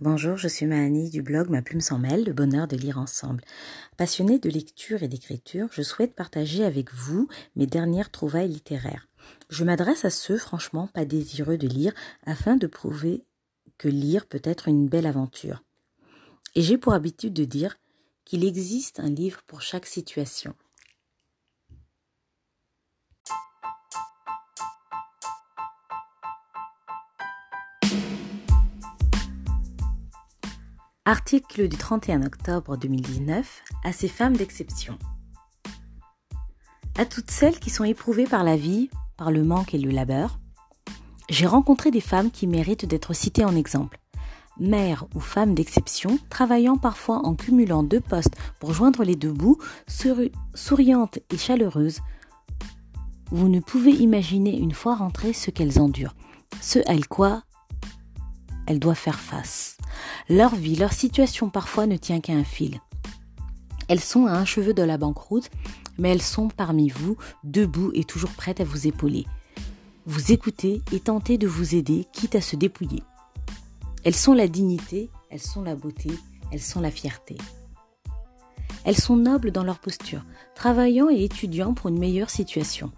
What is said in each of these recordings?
Bonjour, je suis Mahani du blog Ma Plume s'en mêle, le bonheur de lire ensemble. Passionnée de lecture et d'écriture, je souhaite partager avec vous mes dernières trouvailles littéraires. Je m'adresse à ceux, franchement, pas désireux de lire, afin de prouver que lire peut être une belle aventure. Et j'ai pour habitude de dire qu'il existe un livre pour chaque situation. Article du 31 octobre 2019 à ces femmes d'exception. À toutes celles qui sont éprouvées par la vie, par le manque et le labeur, j'ai rencontré des femmes qui méritent d'être citées en exemple. Mères ou femmes d'exception, travaillant parfois en cumulant deux postes pour joindre les deux bouts, souriantes et chaleureuses, vous ne pouvez imaginer une fois rentrées ce qu'elles endurent, ce à quoi elles doivent faire face. Leur vie, leur situation parfois ne tient qu'à un fil. Elles sont à un cheveu de la banqueroute, mais elles sont parmi vous, debout et toujours prêtes à vous épauler. Vous écoutez et tentez de vous aider, quitte à se dépouiller. Elles sont la dignité, elles sont la beauté, elles sont la fierté. Elles sont nobles dans leur posture, travaillant et étudiant pour une meilleure situation,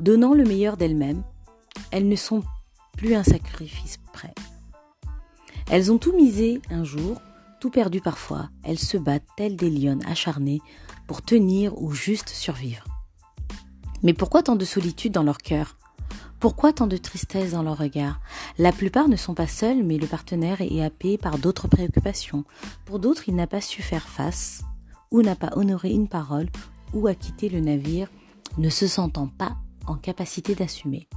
donnant le meilleur d'elles-mêmes. Elles ne sont plus un sacrifice prêt. Elles ont tout misé un jour, tout perdu parfois. Elles se battent telles des lionnes acharnées pour tenir ou juste survivre. Mais pourquoi tant de solitude dans leur cœur? Pourquoi tant de tristesse dans leur regard? La plupart ne sont pas seuls, mais le partenaire est happé par d'autres préoccupations. Pour d'autres, il n'a pas su faire face, ou n'a pas honoré une parole, ou a quitté le navire, ne se sentant pas en capacité d'assumer.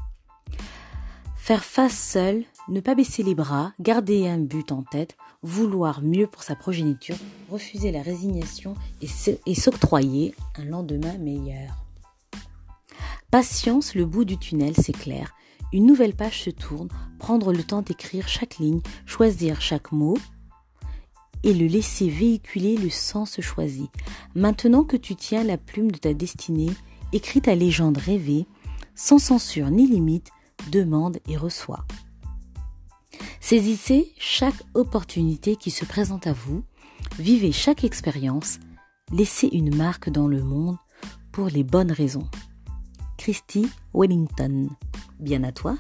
Faire face seul, ne pas baisser les bras, garder un but en tête, vouloir mieux pour sa progéniture, refuser la résignation et s'octroyer un lendemain meilleur. Patience, le bout du tunnel s'éclaire. Une nouvelle page se tourne, prendre le temps d'écrire chaque ligne, choisir chaque mot et le laisser véhiculer le sens choisi. Maintenant que tu tiens la plume de ta destinée, écris ta légende rêvée, sans censure ni limite, demande et reçoit. Saisissez chaque opportunité qui se présente à vous, vivez chaque expérience, laissez une marque dans le monde pour les bonnes raisons. Christy Wellington. Bien à toi